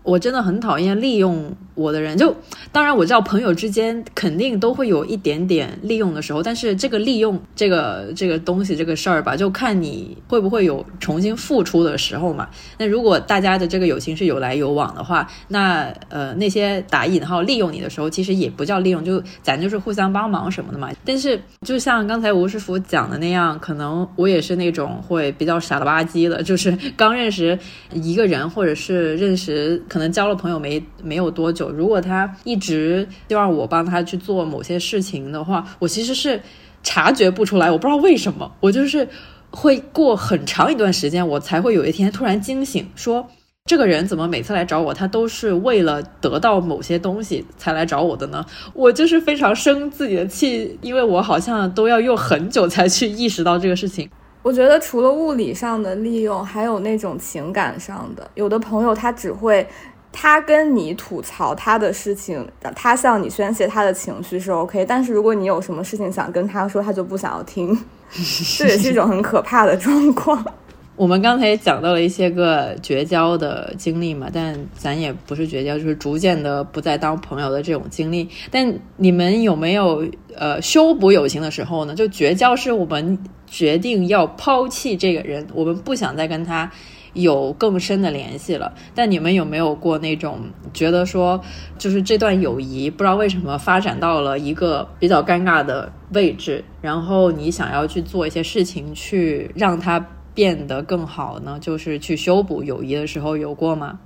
我真的很讨厌利用我的人，就当然我知道朋友之间肯定都会有一点点利用的时候，但是这个利用这个这个东西这个事儿吧，就看你会不会有重新付出的时候嘛。那如果大家的这个友情是有来有往的话，那呃那些打引号利用你的时候，其实也不叫利用，就咱就是互相帮忙什么的嘛。但是就像刚才吴师傅讲的那样，可能我也是那种会比较傻了吧唧的，就是刚认识一个人或者是认识。可能交了朋友没没有多久，如果他一直希望我帮他去做某些事情的话，我其实是察觉不出来。我不知道为什么，我就是会过很长一段时间，我才会有一天突然惊醒，说这个人怎么每次来找我，他都是为了得到某些东西才来找我的呢？我就是非常生自己的气，因为我好像都要用很久才去意识到这个事情。我觉得除了物理上的利用，还有那种情感上的。有的朋友他只会，他跟你吐槽他的事情，他向你宣泄他的情绪是 OK。但是如果你有什么事情想跟他说，他就不想要听，这也是一种很可怕的状况。我们刚才也讲到了一些个绝交的经历嘛，但咱也不是绝交，就是逐渐的不再当朋友的这种经历。但你们有没有呃修补友情的时候呢？就绝交是我们决定要抛弃这个人，我们不想再跟他有更深的联系了。但你们有没有过那种觉得说，就是这段友谊不知道为什么发展到了一个比较尴尬的位置，然后你想要去做一些事情去让他。变得更好呢？就是去修补友谊的时候有过吗？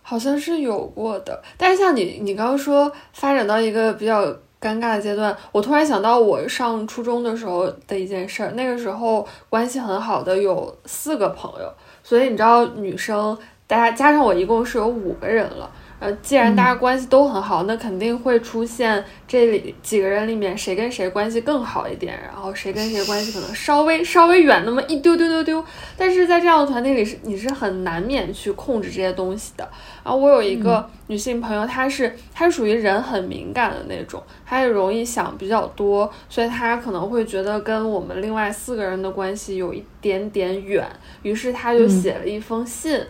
好像是有过的，但是像你你刚刚说发展到一个比较尴尬的阶段，我突然想到我上初中的时候的一件事儿，那个时候关系很好的有四个朋友，所以你知道女生大家加上我一共是有五个人了。呃，既然大家关系都很好，那肯定会出现这里几个人里面谁跟谁关系更好一点，然后谁跟谁关系可能稍微稍微远那么一丢丢丢丢。但是在这样的团体里是你是很难免去控制这些东西的。然后我有一个女性朋友，她是她是属于人很敏感的那种，她也容易想比较多，所以她可能会觉得跟我们另外四个人的关系有一点点远，于是她就写了一封信。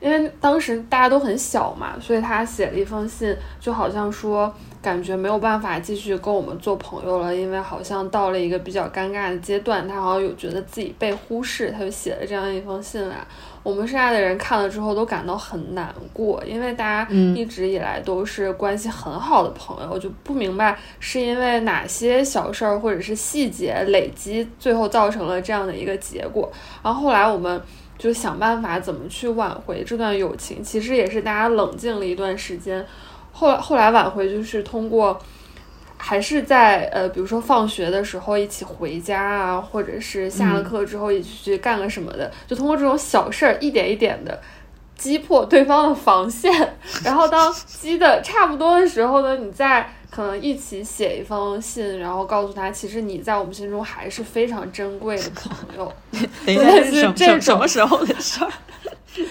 因为当时大家都很小嘛，所以他写了一封信，就好像说感觉没有办法继续跟我们做朋友了，因为好像到了一个比较尴尬的阶段，他好像有觉得自己被忽视，他就写了这样一封信来。我们剩下的人看了之后都感到很难过，因为大家一直以来都是关系很好的朋友，就不明白是因为哪些小事儿或者是细节累积，最后造成了这样的一个结果。然后后来我们。就想办法怎么去挽回这段友情，其实也是大家冷静了一段时间。后来后来挽回就是通过，还是在呃，比如说放学的时候一起回家啊，或者是下了课之后一起去干个什么的，就通过这种小事儿一点一点的击破对方的防线。然后当击的差不多的时候呢，你再。可能一起写一封信，然后告诉他，其实你在我们心中还是非常珍贵的朋友。等一下，是这什么时候的事儿？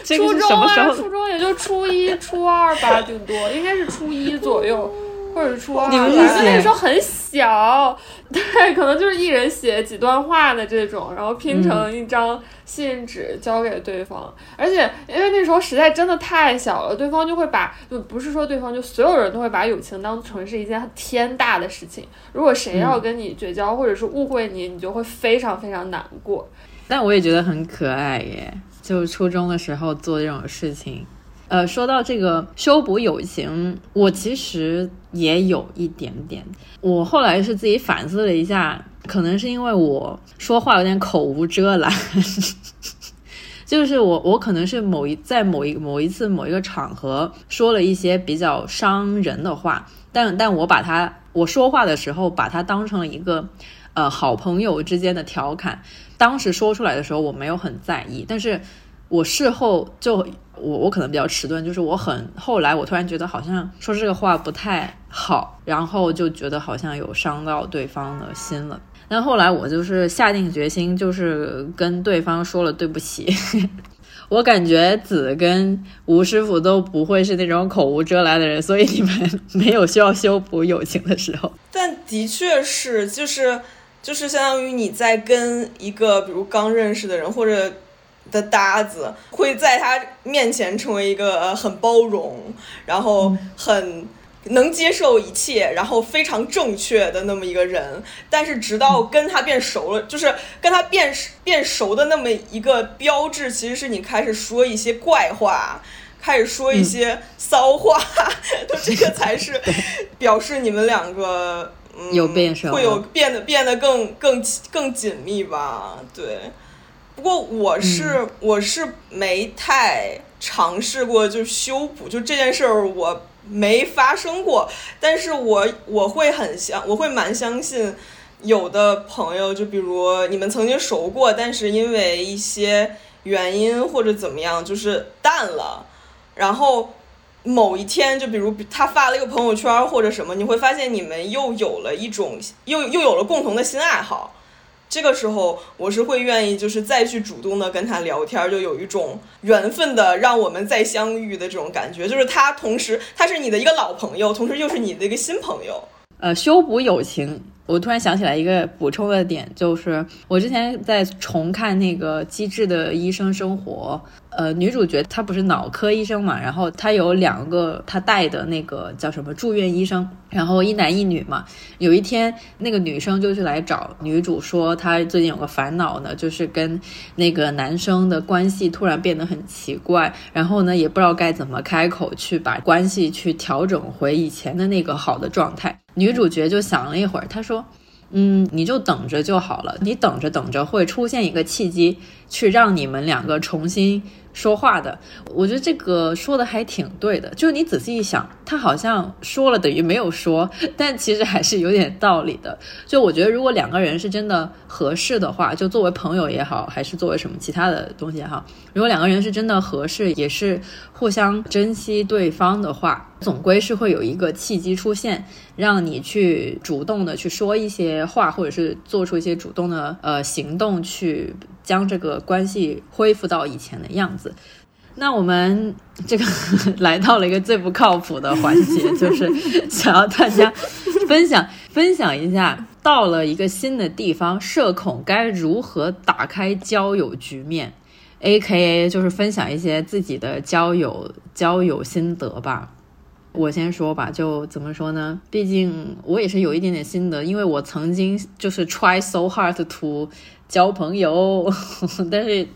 初中啊，初中也就初一、初二吧，顶多应该是初一左右。或者初二，反正那时候很小，对，可能就是一人写几段话的这种，然后拼成一张信纸交给对方。而且因为那时候实在真的太小了，对方就会把，就不是说对方，就所有人都会把友情当成是一件天大的事情。如果谁要跟你绝交，或者是误会你，你就会非常非常难过。但我也觉得很可爱耶，就初中的时候做这种事情。呃，说到这个修补友情，我其实也有一点点。我后来是自己反思了一下，可能是因为我说话有点口无遮拦，就是我我可能是某一在某一某一次某一个场合说了一些比较伤人的话，但但我把它我说话的时候把它当成了一个呃好朋友之间的调侃，当时说出来的时候我没有很在意，但是我事后就。我我可能比较迟钝，就是我很后来我突然觉得好像说这个话不太好，然后就觉得好像有伤到对方的心了。但后来我就是下定决心，就是跟对方说了对不起。我感觉子跟吴师傅都不会是那种口无遮拦的人，所以你们没有需要修补友情的时候。但的确是，就是就是相当于你在跟一个比如刚认识的人或者。的搭子会在他面前成为一个很包容，然后很能接受一切，然后非常正确的那么一个人。但是直到跟他变熟了，就是跟他变变熟的那么一个标志，其实是你开始说一些怪话，开始说一些骚话，就这个才是 表示你们两个有变熟，会有变得变得更更更紧密吧？对。不过我是我是没太尝试过就修补，就这件事儿我没发生过。但是我我会很相，我会蛮相信有的朋友，就比如你们曾经熟过，但是因为一些原因或者怎么样，就是淡了。然后某一天，就比如他发了一个朋友圈或者什么，你会发现你们又有了一种又又有了共同的新爱好。这个时候，我是会愿意，就是再去主动的跟他聊天，就有一种缘分的让我们再相遇的这种感觉。就是他同时他是你的一个老朋友，同时又是你的一个新朋友。呃，修补友情，我突然想起来一个补充的点，就是我之前在重看那个《机智的医生生活》。呃，女主角她不是脑科医生嘛，然后她有两个她带的那个叫什么住院医生，然后一男一女嘛。有一天，那个女生就去来找女主说，她最近有个烦恼呢，就是跟那个男生的关系突然变得很奇怪，然后呢也不知道该怎么开口去把关系去调整回以前的那个好的状态。女主角就想了一会儿，她说。嗯，你就等着就好了。你等着等着，会出现一个契机，去让你们两个重新说话的。我觉得这个说的还挺对的，就是你仔细一想，他好像说了等于没有说，但其实还是有点道理的。就我觉得，如果两个人是真的合适的话，就作为朋友也好，还是作为什么其他的东西也好，如果两个人是真的合适，也是互相珍惜对方的话，总归是会有一个契机出现，让你去主动的去说一些话，或者是做出一些主动的呃行动，去将这个关系恢复到以前的样子。那我们这个 来到了一个最不靠谱的环节，就是 想要大家分享分享一下，到了一个新的地方，社恐该如何打开交友局面，A K A 就是分享一些自己的交友交友心得吧。我先说吧，就怎么说呢？毕竟我也是有一点点心得，因为我曾经就是 try so hard to 交朋友，但是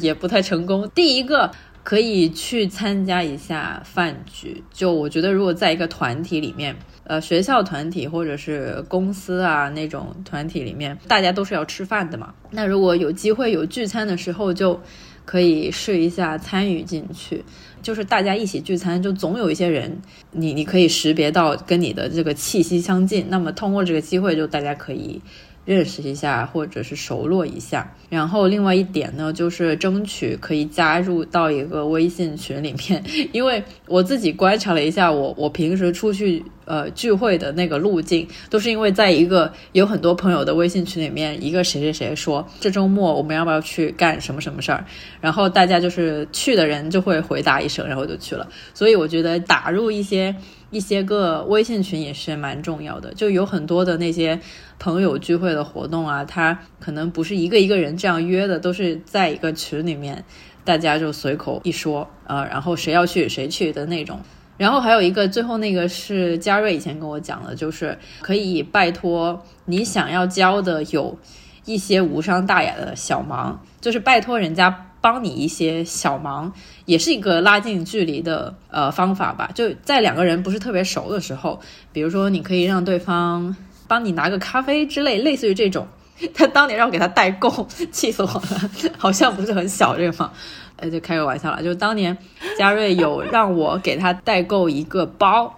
也不太成功。第一个。可以去参加一下饭局。就我觉得，如果在一个团体里面，呃，学校团体或者是公司啊那种团体里面，大家都是要吃饭的嘛。那如果有机会有聚餐的时候，就可以试一下参与进去。就是大家一起聚餐，就总有一些人，你你可以识别到跟你的这个气息相近。那么通过这个机会，就大家可以。认识一下，或者是熟络一下。然后另外一点呢，就是争取可以加入到一个微信群里面，因为我自己观察了一下，我我平时出去呃聚会的那个路径，都是因为在一个有很多朋友的微信群里面，一个谁谁谁说这周末我们要不要去干什么什么事儿，然后大家就是去的人就会回答一声，然后就去了。所以我觉得打入一些。一些个微信群也是蛮重要的，就有很多的那些朋友聚会的活动啊，他可能不是一个一个人这样约的，都是在一个群里面，大家就随口一说啊，然后谁要去谁去的那种。然后还有一个，最后那个是嘉瑞以前跟我讲的，就是可以拜托你想要交的有一些无伤大雅的小忙，就是拜托人家。帮你一些小忙，也是一个拉近距离的呃方法吧。就在两个人不是特别熟的时候，比如说你可以让对方帮你拿个咖啡之类，类似于这种。他当年让我给他代购，气死我了，好像不是很小这个嘛，呃，就开个玩笑了。就当年嘉瑞有让我给他代购一个包，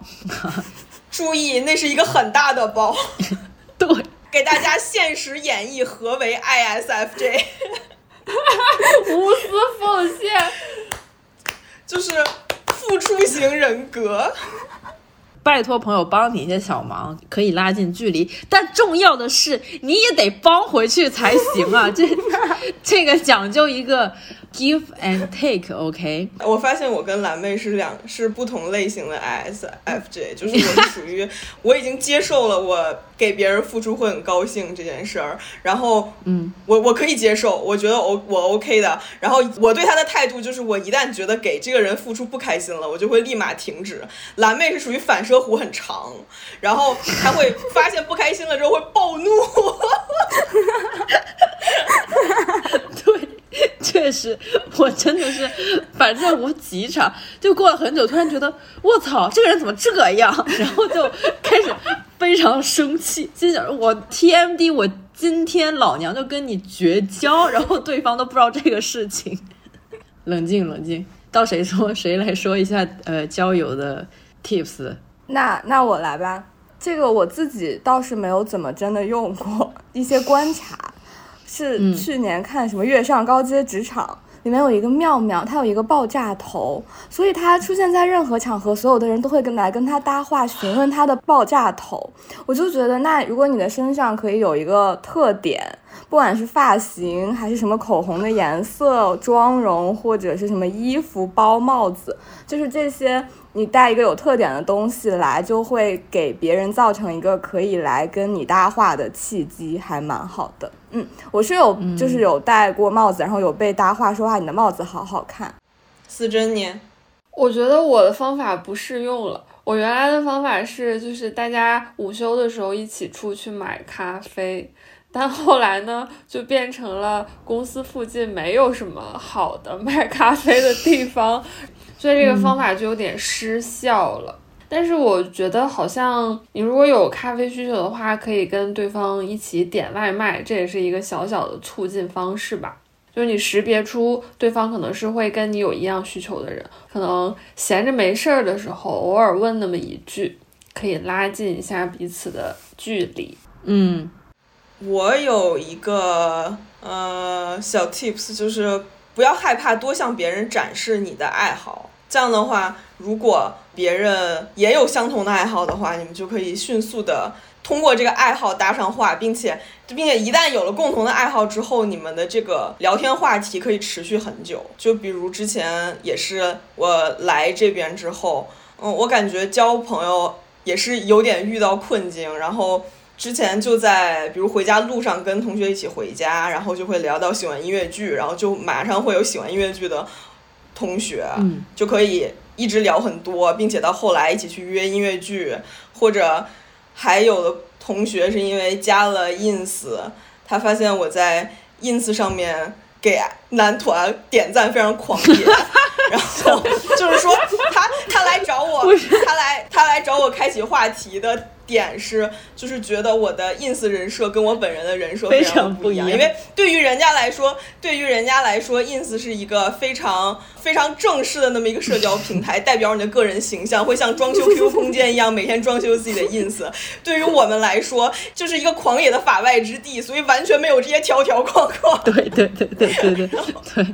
注意那是一个很大的包。对，给大家现实演绎何为 ISFJ。无私奉献，就是付出型人格。拜托朋友帮你一些小忙，可以拉近距离，但重要的是你也得帮回去才行啊！这这个讲究一个。Give and take，OK。我发现我跟蓝妹是两是不同类型的 ISFJ，就是我是属于我已经接受了我给别人付出会很高兴这件事儿，然后嗯，我我可以接受，我觉得我我 OK 的。然后我对他的态度就是，我一旦觉得给这个人付出不开心了，我就会立马停止。蓝妹是属于反射弧很长，然后她会发现不开心了之后会暴怒。对。确实，我真的是，反正无几场就过了很久，突然觉得我操，这个人怎么这样？然后就开始非常生气，心想我 TMD，我今天老娘就跟你绝交，然后对方都不知道这个事情。冷静冷静，到谁说谁来说一下呃交友的 tips？那那我来吧，这个我自己倒是没有怎么真的用过一些观察。是去年看什么《月上高阶职场》里面有一个妙妙，她有一个爆炸头，所以她出现在任何场合，所有的人都会跟来跟她搭话，询问她的爆炸头。我就觉得，那如果你的身上可以有一个特点，不管是发型还是什么口红的颜色、妆容，或者是什么衣服、包、帽子，就是这些。你带一个有特点的东西来，就会给别人造成一个可以来跟你搭话的契机，还蛮好的。嗯，我是有，就是有戴过帽子，然后有被搭话说话，你的帽子好好看。思珍呢？我觉得我的方法不适用了。我原来的方法是，就是大家午休的时候一起出去买咖啡，但后来呢，就变成了公司附近没有什么好的 卖咖啡的地方。所以这个方法就有点失效了，但是我觉得好像你如果有咖啡需求的话，可以跟对方一起点外卖，这也是一个小小的促进方式吧。就是你识别出对方可能是会跟你有一样需求的人，可能闲着没事儿的时候，偶尔问那么一句，可以拉近一下彼此的距离。嗯，我有一个呃小 tips，就是不要害怕多向别人展示你的爱好。这样的话，如果别人也有相同的爱好的话，你们就可以迅速的通过这个爱好搭上话，并且并且一旦有了共同的爱好之后，你们的这个聊天话题可以持续很久。就比如之前也是我来这边之后，嗯，我感觉交朋友也是有点遇到困境，然后。之前就在，比如回家路上跟同学一起回家，然后就会聊到喜欢音乐剧，然后就马上会有喜欢音乐剧的同学，就可以一直聊很多，并且到后来一起去约音乐剧，或者还有的同学是因为加了 ins，他发现我在 ins 上面给男团点赞非常狂野，然后就是说他他来找我，他来他来找我开启话题的。点是，就是觉得我的 ins 人设跟我本人的人设非常不一样，因为对于人家来说，对于人家来说，ins 是一个非常非常正式的那么一个社交平台，代表你的个人形象，会像装修 QQ 空间一样，每天装修自己的 ins。对于我们来说，就是一个狂野的法外之地，所以完全没有这些条条框框。对对对对对对对，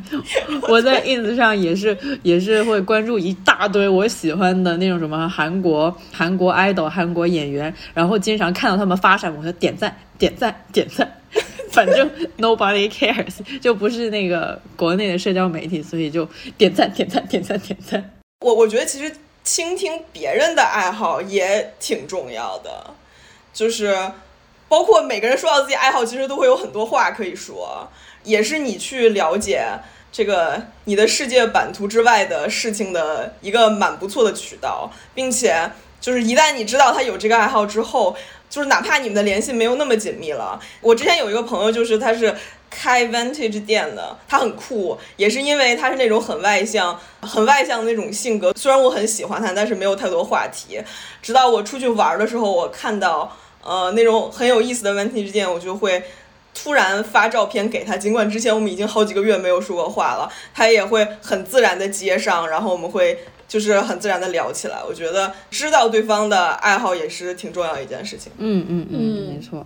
我在 ins 上也是也是会关注一大堆我喜欢的那种什么韩国韩国 idol 韩国演员。然后经常看到他们发什么，我就点赞、点赞、点赞，反正 nobody cares，就不是那个国内的社交媒体，所以就点赞、点赞、点赞、点赞。我我觉得其实倾听别人的爱好也挺重要的，就是包括每个人说到自己爱好，其实都会有很多话可以说，也是你去了解这个你的世界版图之外的事情的一个蛮不错的渠道，并且。就是一旦你知道他有这个爱好之后，就是哪怕你们的联系没有那么紧密了。我之前有一个朋友，就是他是开 vintage 店的，他很酷，也是因为他是那种很外向、很外向的那种性格。虽然我很喜欢他，但是没有太多话题。直到我出去玩的时候，我看到呃那种很有意思的 vintage 店，我就会突然发照片给他。尽管之前我们已经好几个月没有说过话了，他也会很自然的接上，然后我们会。就是很自然的聊起来，我觉得知道对方的爱好也是挺重要一件事情。嗯嗯嗯，没错，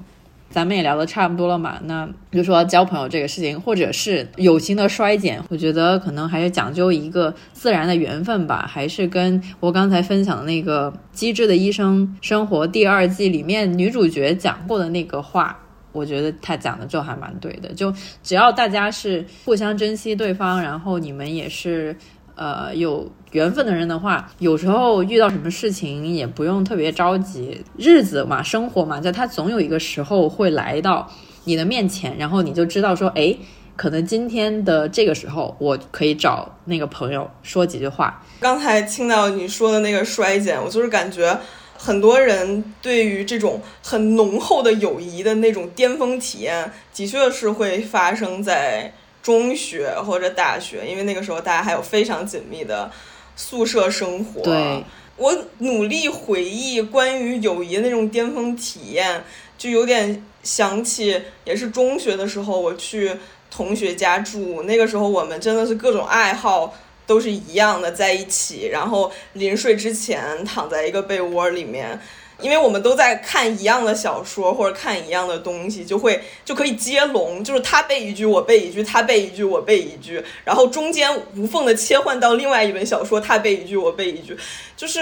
咱们也聊的差不多了嘛，那比如说交朋友这个事情，或者是友情的衰减，我觉得可能还是讲究一个自然的缘分吧，还是跟我刚才分享的那个《机智的医生生活》第二季里面女主角讲过的那个话，我觉得他讲的就还蛮对的，就只要大家是互相珍惜对方，然后你们也是。呃，有缘分的人的话，有时候遇到什么事情也不用特别着急。日子嘛，生活嘛，就他总有一个时候会来到你的面前，然后你就知道说，哎，可能今天的这个时候，我可以找那个朋友说几句话。刚才听到你说的那个衰减，我就是感觉很多人对于这种很浓厚的友谊的那种巅峰体验，的确是会发生在。中学或者大学，因为那个时候大家还有非常紧密的宿舍生活。对，我努力回忆关于友谊的那种巅峰体验，就有点想起，也是中学的时候我去同学家住，那个时候我们真的是各种爱好都是一样的在一起，然后临睡之前躺在一个被窝里面。因为我们都在看一样的小说或者看一样的东西，就会就可以接龙，就是他背一句我背一句，他背一句我背一句，然后中间无缝的切换到另外一本小说，他背一句我背一句，就是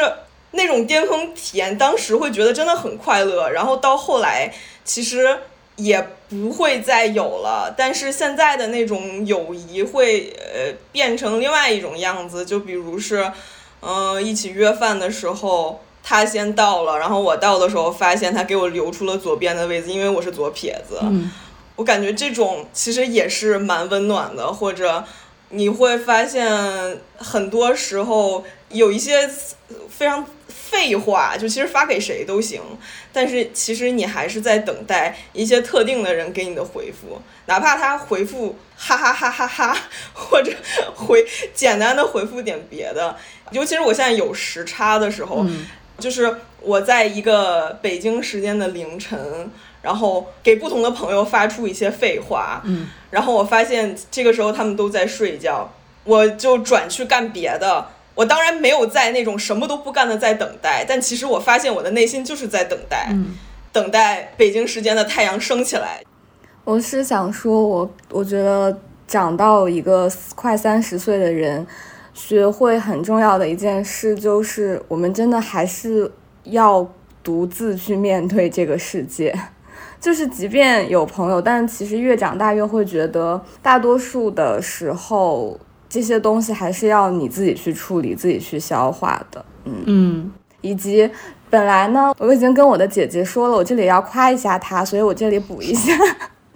那种巅峰体验。当时会觉得真的很快乐，然后到后来其实也不会再有了。但是现在的那种友谊会呃变成另外一种样子，就比如是嗯一起约饭的时候。他先到了，然后我到的时候发现他给我留出了左边的位置，因为我是左撇子。我感觉这种其实也是蛮温暖的，或者你会发现很多时候有一些非常废话，就其实发给谁都行，但是其实你还是在等待一些特定的人给你的回复，哪怕他回复哈哈哈哈哈，或者 回简单的回复点别的，尤其是我现在有时差的时候。就是我在一个北京时间的凌晨，然后给不同的朋友发出一些废话，嗯，然后我发现这个时候他们都在睡觉，我就转去干别的。我当然没有在那种什么都不干的在等待，但其实我发现我的内心就是在等待，嗯等待北京时间的太阳升起来。我是想说我，我觉得长到一个快三十岁的人，学会很重要的一件事就是，我们真的还是要独自去面对这个世界。就是即便有朋友，但其实越长大越会觉得，大多数的时候这些东西还是要你自己去处理、自己去消化的。嗯嗯以及本来呢，我已经跟我的姐姐说了，我这里要夸一下她，所以我这里补一下。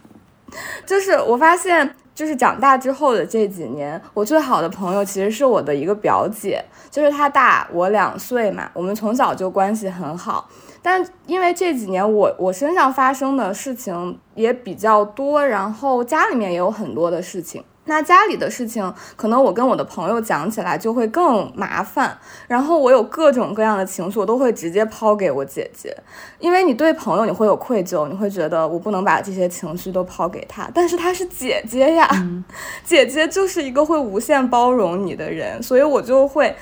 就是我发现，就是长大之后的这几年，我最好的朋友其实是我的一个表姐，就是她大我两岁嘛，我们从小就关系很好。但因为这几年我我身上发生的事情也比较多，然后家里面也有很多的事情。那家里的事情，可能我跟我的朋友讲起来就会更麻烦，然后我有各种各样的情绪，我都会直接抛给我姐姐，因为你对朋友你会有愧疚，你会觉得我不能把这些情绪都抛给她，但是她是姐姐呀，姐姐就是一个会无限包容你的人，所以我就会。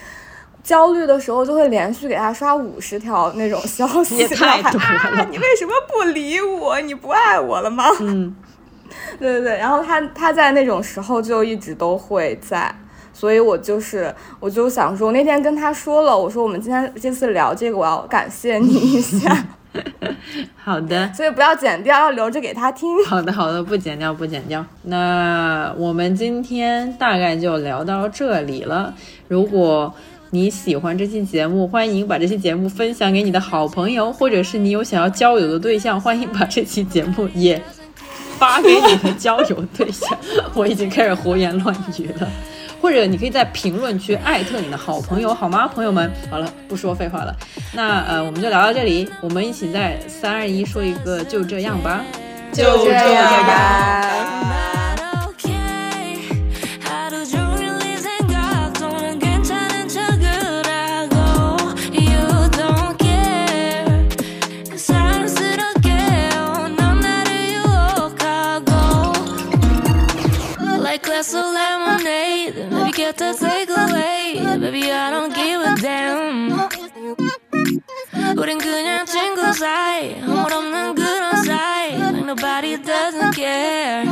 焦虑的时候就会连续给他刷五十条那种消息，也太多然后还了啊！你为什么不理我？你不爱我了吗？嗯，对对对，然后他他在那种时候就一直都会在，所以我就是我就想说，我那天跟他说了，我说我们今天这次聊这个，我要感谢你一下，好的。所以不要剪掉，要留着给他听。好的，好的，不剪掉，不剪掉。那我们今天大概就聊到这里了。如果你喜欢这期节目，欢迎把这期节目分享给你的好朋友，或者是你有想要交友的对象，欢迎把这期节目也发给你的交友对象。我已经开始胡言乱语了。或者你可以在评论区艾特你的好朋友，好吗，朋友们？好了，不说废话了。那呃，我们就聊到这里，我们一起在三二一说一个就这样吧。就这样。吧 glass of lemonade Maybe get the takeaway Baby I don't give a damn 우린 그냥 친구 사이 허물 없는 그런 사이 Like nobody doesn't care